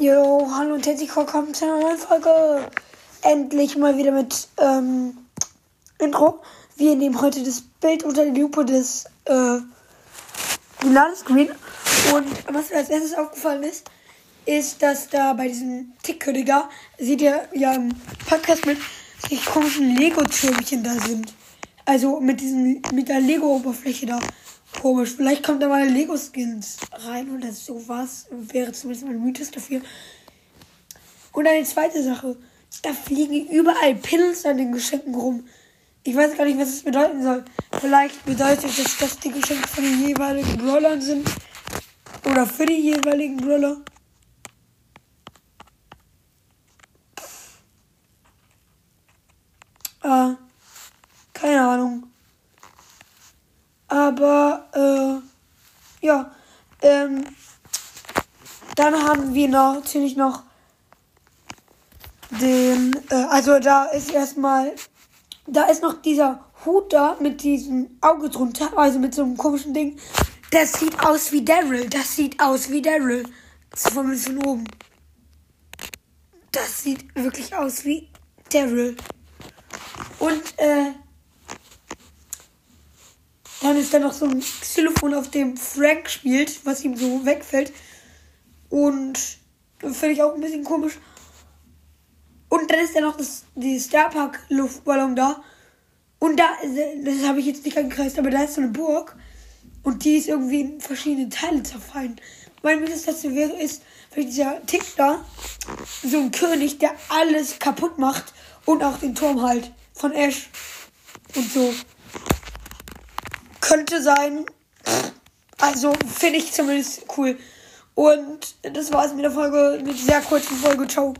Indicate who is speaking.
Speaker 1: Jo, hallo und herzlich willkommen zu einer neuen Folge. Endlich mal wieder mit ähm, Intro. Wir nehmen heute das Bild unter die Lupe des äh, Ladescreen. Und was mir als erstes aufgefallen ist, ist, dass da bei diesem Tickköniger, seht ihr ja im Podcast mit, die komischen Lego-Türmchen da sind. Also mit diesem, mit der Lego-Oberfläche da. Komisch. Vielleicht kommt da mal Lego-Skins rein oder sowas. Wäre zumindest mein Mythos dafür. Und eine zweite Sache. Da fliegen überall Pins an den Geschenken rum. Ich weiß gar nicht, was das bedeuten soll. Vielleicht bedeutet das, dass die Geschenke von den jeweiligen Brawlern sind. Oder für die jeweiligen Brawler. Äh, Aber, äh, ja. Ähm, dann haben wir noch, natürlich noch den, äh, also da ist erstmal, da ist noch dieser Hut da mit diesem Auge drunter, also mit so einem komischen Ding. Das sieht aus wie Daryl. Das sieht aus wie Daryl. Von, von oben. Das sieht wirklich aus wie Daryl. Und, äh, ist da noch so ein Xylophon, auf dem Frank spielt, was ihm so wegfällt. Und finde ich auch ein bisschen komisch. Und dann ist da noch das, die Starpark Luftballon da. Und da, das habe ich jetzt nicht angekreist, aber da ist so eine Burg. Und die ist irgendwie in verschiedene Teile zerfallen. Mein Mindestliste wäre ist, für dieser Tick da, so ein König, der alles kaputt macht. Und auch den Turm halt. Von Ash. Und so. Könnte sein. Also finde ich zumindest cool. Und das war's mit der Folge, mit der sehr kurzen Folge. Ciao.